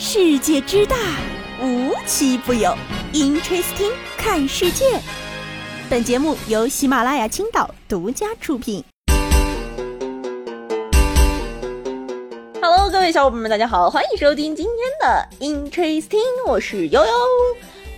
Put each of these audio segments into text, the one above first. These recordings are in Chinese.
世界之大，无奇不有。Interesting，看世界。本节目由喜马拉雅青岛独家出品。Hello，各位小伙伴们，大家好，欢迎收听今天的 Interesting，我是悠悠。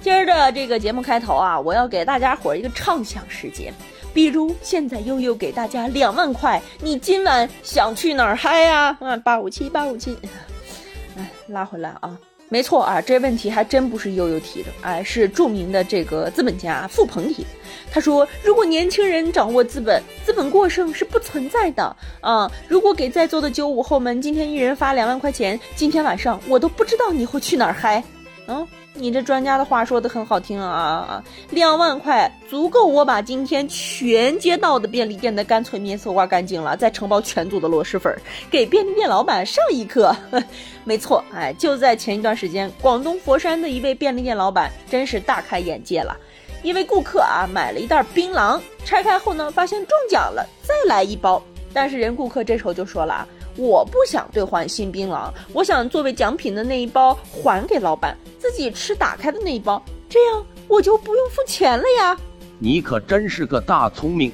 今儿的这个节目开头啊，我要给大家伙儿一个畅想时间，比如现在悠悠给大家两万块，你今晚想去哪儿嗨呀？啊，八五七八五七。哎，拉回来啊，没错啊，这问题还真不是悠悠提的，哎，是著名的这个资本家傅鹏提。他说，如果年轻人掌握资本，资本过剩是不存在的啊。如果给在座的九五后们今天一人发两万块钱，今天晚上我都不知道你会去哪儿嗨，嗯。你这专家的话说的很好听啊，两万块足够我把今天全街道的便利店的干脆面搜刮干净了，再承包全组的螺蛳粉，给便利店老板上一课。没错，哎，就在前一段时间，广东佛山的一位便利店老板真是大开眼界了。一位顾客啊买了一袋槟榔，拆开后呢发现中奖了，再来一包。但是人顾客这时候就说了啊。我不想兑换新槟榔，我想作为奖品的那一包还给老板，自己吃打开的那一包，这样我就不用付钱了呀。你可真是个大聪明，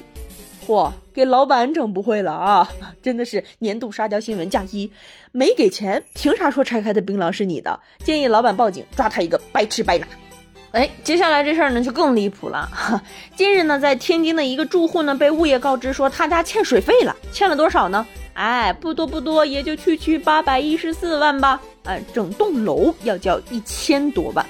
嚯，给老板整不会了啊！真的是年度沙雕新闻加一，没给钱，凭啥说拆开的槟榔是你的？建议老板报警，抓他一个白吃白拿。哎，接下来这事儿呢就更离谱了。近日呢，在天津的一个住户呢被物业告知说他家欠水费了，欠了多少呢？哎，不多不多，也就区区八百一十四万吧。哎，整栋楼要交一千多万。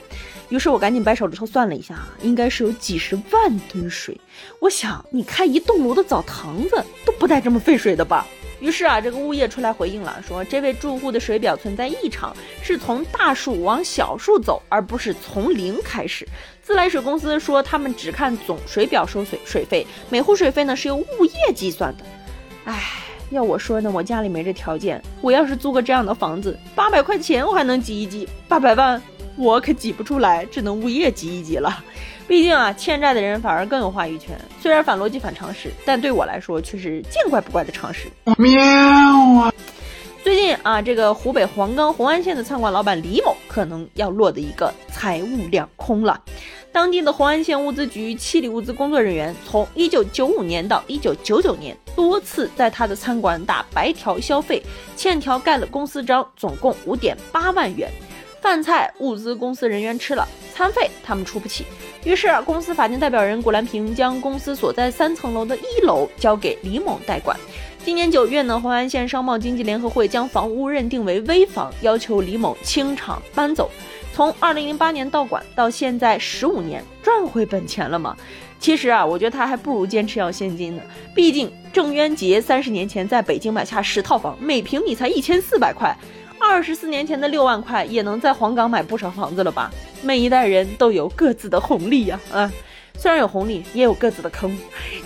于是我赶紧掰手指头算了一下，应该是有几十万吨水。我想，你开一栋楼的澡堂子都不带这么费水的吧？于是啊，这个物业出来回应了，说这位住户的水表存在异常，是从大数往小数走，而不是从零开始。自来水公司说，他们只看总水表收水水费，每户水费呢是由物业计算的。哎。要我说呢，我家里没这条件。我要是租个这样的房子，八百块钱我还能挤一挤，八百万我可挤不出来，只能物业挤一挤了。毕竟啊，欠债的人反而更有话语权。虽然反逻辑、反常识，但对我来说却是见怪不怪的常识。喵啊！最近啊，这个湖北黄冈红安县的餐馆老板李某可能要落得一个财务两空了。当地的红安县物资局七里物资工作人员从一九九五年到一九九九年，多次在他的餐馆打白条消费，欠条盖了公司章，总共五点八万元。饭菜物资公司人员吃了，餐费他们出不起。于是公司法定代表人古兰平将公司所在三层楼的一楼交给李某代管。今年九月呢，红安县商贸经济联合会将房屋认定为危房，要求李某清场搬走。从二零零八年到管到现在十五年，赚回本钱了吗？其实啊，我觉得他还不如坚持要现金呢。毕竟郑渊洁三十年前在北京买下十套房，每平米才一千四百块，二十四年前的六万块也能在黄冈买不少房子了吧？每一代人都有各自的红利呀，啊。虽然有红利，也有各自的坑。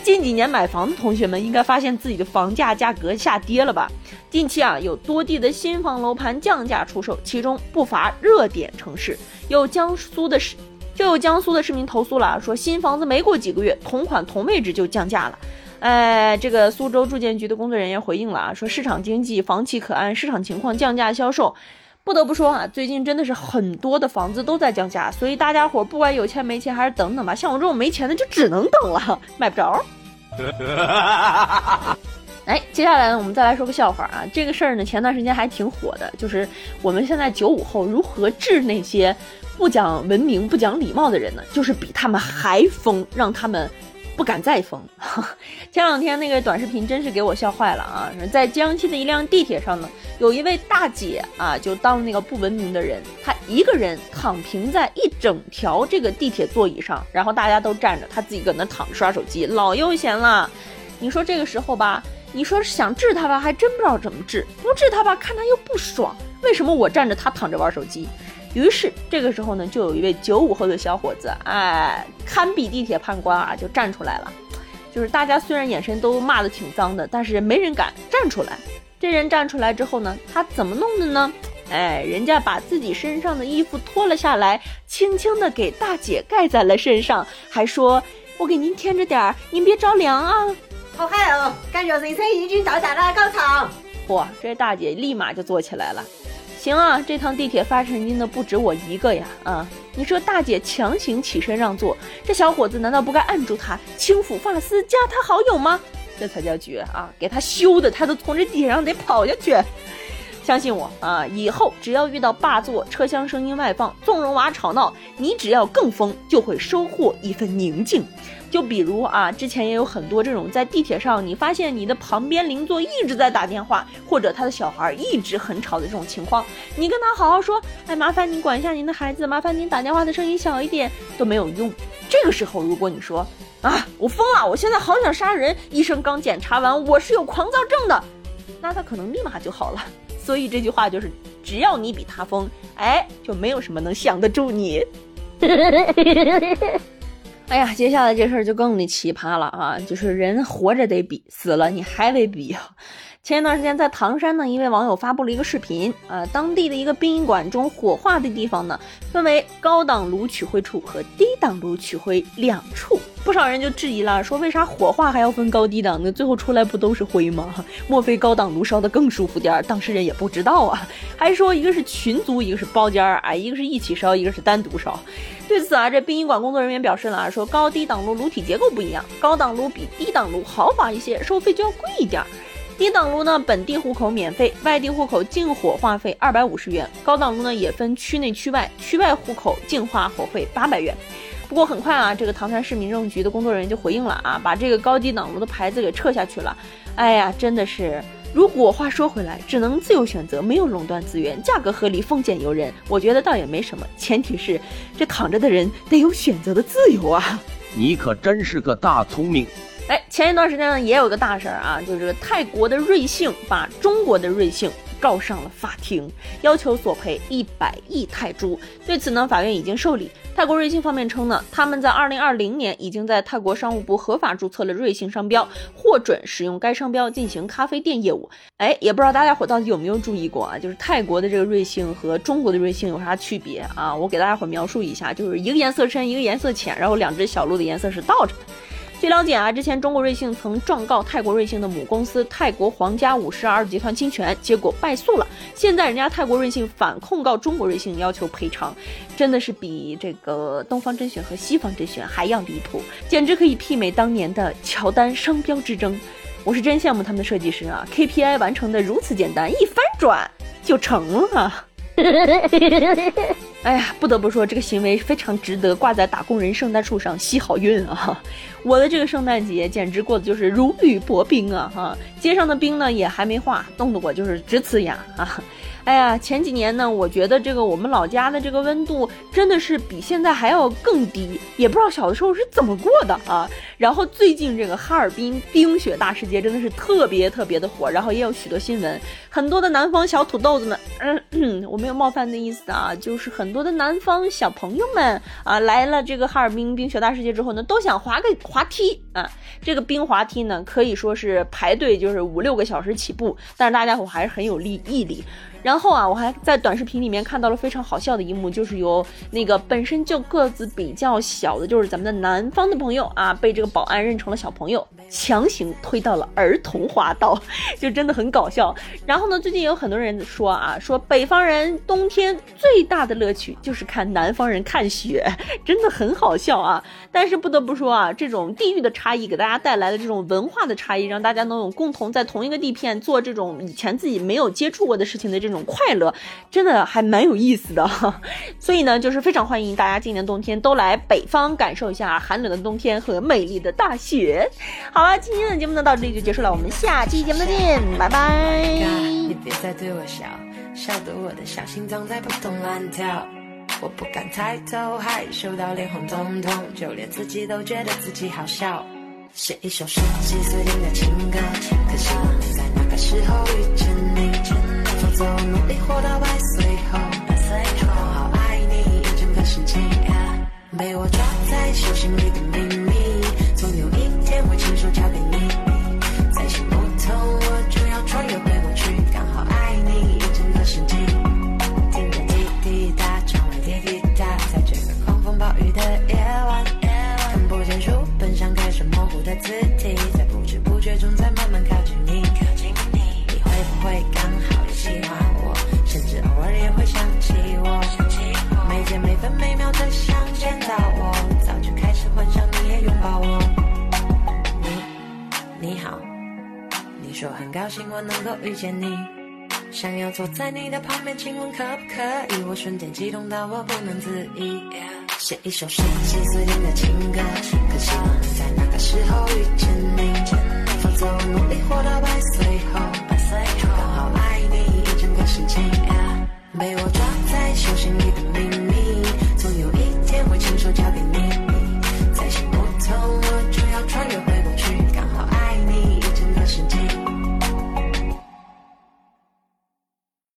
近几年买房的同学们应该发现自己的房价价格下跌了吧？近期啊，有多地的新房楼盘降价出售，其中不乏热点城市。有江苏的市，就有江苏的市民投诉了，说新房子没过几个月，同款同位置就降价了。哎，这个苏州住建局的工作人员回应了啊，说市场经济，房企可按市场情况降价销售。不得不说啊，最近真的是很多的房子都在降价，所以大家伙不管有钱没钱，还是等等吧。像我这种没钱的就只能等了，买不着。哎，接下来呢，我们再来说个笑话啊。这个事儿呢，前段时间还挺火的，就是我们现在九五后如何治那些不讲文明、不讲礼貌的人呢？就是比他们还疯，让他们。不敢再疯。前两天那个短视频真是给我笑坏了啊！在江西的一辆地铁上呢，有一位大姐啊，就当那个不文明的人，她一个人躺平在一整条这个地铁座椅上，然后大家都站着，她自己搁那躺着刷手机，老悠闲了。你说这个时候吧，你说想治他吧，还真不知道怎么治；不治他吧，看他又不爽。为什么我站着，他躺着玩手机？于是这个时候呢，就有一位九五后的小伙子，哎，堪比地铁判官啊，就站出来了。就是大家虽然眼神都骂的挺脏的，但是没人敢站出来。这人站出来之后呢，他怎么弄的呢？哎，人家把自己身上的衣服脱了下来，轻轻的给大姐盖在了身上，还说：“我给您添着点儿，您别着凉啊。”好嗨哦，感觉人生已经到达了高潮。嚯，这大姐立马就坐起来了。行啊，这趟地铁发神经的不止我一个呀！啊，你说大姐强行起身让座，这小伙子难道不该按住她，轻抚发丝，加她好友吗？这才叫绝啊！给她羞的，她都从这地铁上得跑下去。相信我啊，以后只要遇到霸座，车厢声音外放，纵容娃吵闹，你只要更疯，就会收获一份宁静。就比如啊，之前也有很多这种在地铁上，你发现你的旁边邻座一直在打电话，或者他的小孩一直很吵的这种情况，你跟他好好说，哎，麻烦您管一下您的孩子，麻烦您打电话的声音小一点，都没有用。这个时候，如果你说啊，我疯了，我现在好想杀人，医生刚检查完，我是有狂躁症的，那他可能立马就好了。所以这句话就是，只要你比他疯，哎，就没有什么能降得住你。哎呀，接下来这事儿就更的奇葩了啊！就是人活着得比，死了你还得比！前一段时间在唐山呢，一位网友发布了一个视频，啊，当地的一个殡仪馆中火化的地方呢，分为高档炉取灰处和低档炉取灰两处。不少人就质疑了，说为啥火化还要分高低档呢？最后出来不都是灰吗？莫非高档炉烧的更舒服点儿？当事人也不知道啊，还说一个是群租，一个是包间儿，哎，一个是一起烧，一个是单独烧。对此啊，这殡仪馆工作人员表示了，说高低档炉炉体结构不一样，高档炉比低档炉豪华一些，收费就要贵一点儿。低档炉呢，本地户口免费，外地户口净火化费二百五十元。高档炉呢也分区内区外，区外户口净化火费八百元。不过很快啊，这个唐山市民政局的工作人员就回应了啊，把这个高低档炉的牌子给撤下去了。哎呀，真的是，如果话说回来，只能自由选择，没有垄断资源，价格合理，丰俭由人，我觉得倒也没什么。前提是这躺着的人得有选择的自由啊。你可真是个大聪明。哎，前一段时间呢，也有个大事儿啊，就是泰国的瑞幸把中国的瑞幸。告上了法庭，要求索赔一百亿泰铢。对此呢，法院已经受理。泰国瑞幸方面称呢，他们在二零二零年已经在泰国商务部合法注册了瑞幸商标，获准使用该商标进行咖啡店业务。哎，也不知道大家伙到底有没有注意过啊？就是泰国的这个瑞幸和中国的瑞幸有啥区别啊？我给大家伙描述一下，就是一个颜色深，一个颜色浅，然后两只小鹿的颜色是倒着的。据了解啊，之前中国瑞幸曾状告泰国瑞幸的母公司泰国皇家五十二集团侵权，结果败诉了。现在人家泰国瑞幸反控告中国瑞幸，要求赔偿，真的是比这个东方甄选和西方甄选还要离谱，简直可以媲美当年的乔丹商标之争。我是真羡慕他们的设计师啊，KPI 完成的如此简单，一翻转就成了。哎呀，不得不说，这个行为非常值得挂在打工人圣诞树上吸好运啊！我的这个圣诞节简直过得就是如履薄冰啊！哈，街上的冰呢也还没化，冻得我就是直呲牙啊！哎呀，前几年呢，我觉得这个我们老家的这个温度真的是比现在还要更低，也不知道小的时候是怎么过的啊。然后最近这个哈尔滨冰雪大世界真的是特别特别的火，然后也有许多新闻，很多的南方小土豆子们，嗯，我没有冒犯的意思啊，就是很多的南方小朋友们啊，来了这个哈尔滨冰雪大世界之后呢，都想滑个滑梯啊。这个冰滑梯呢，可以说是排队就是五六个小时起步，但是大家伙还是很有力毅力。然后啊，我还在短视频里面看到了非常好笑的一幕，就是由那个本身就个子比较小的，就是咱们的南方的朋友啊，被这个保安认成了小朋友，强行推到了儿童滑道，就真的很搞笑。然后呢，最近有很多人说啊，说被北方人冬天最大的乐趣就是看南方人看雪，真的很好笑啊。但是不得不说啊，这种地域的差异给大家带来的这种文化的差异，让大家能有共同在同一个地片做这种以前自己没有接触过的事情的这。种快乐真的还蛮有意思的，所以呢，就是非常欢迎大家今年冬天都来北方感受一下寒冷的冬天和美丽的大雪。好了，今天的节目呢到这里就结束了，我们下期节目再见，拜拜。你别再对我笑，笑得我的小心脏在扑通乱跳。我不敢抬头，害羞到脸红通通，就连自己都觉得自己好笑。写一首十几岁听的情歌，可惜我没在那个时候遇见高兴我能够遇见你，想要坐在你的旁边亲吻，可不可以？我瞬间激动到我不能自已。写一首十几岁听的情歌，可希望在那个时候遇见你。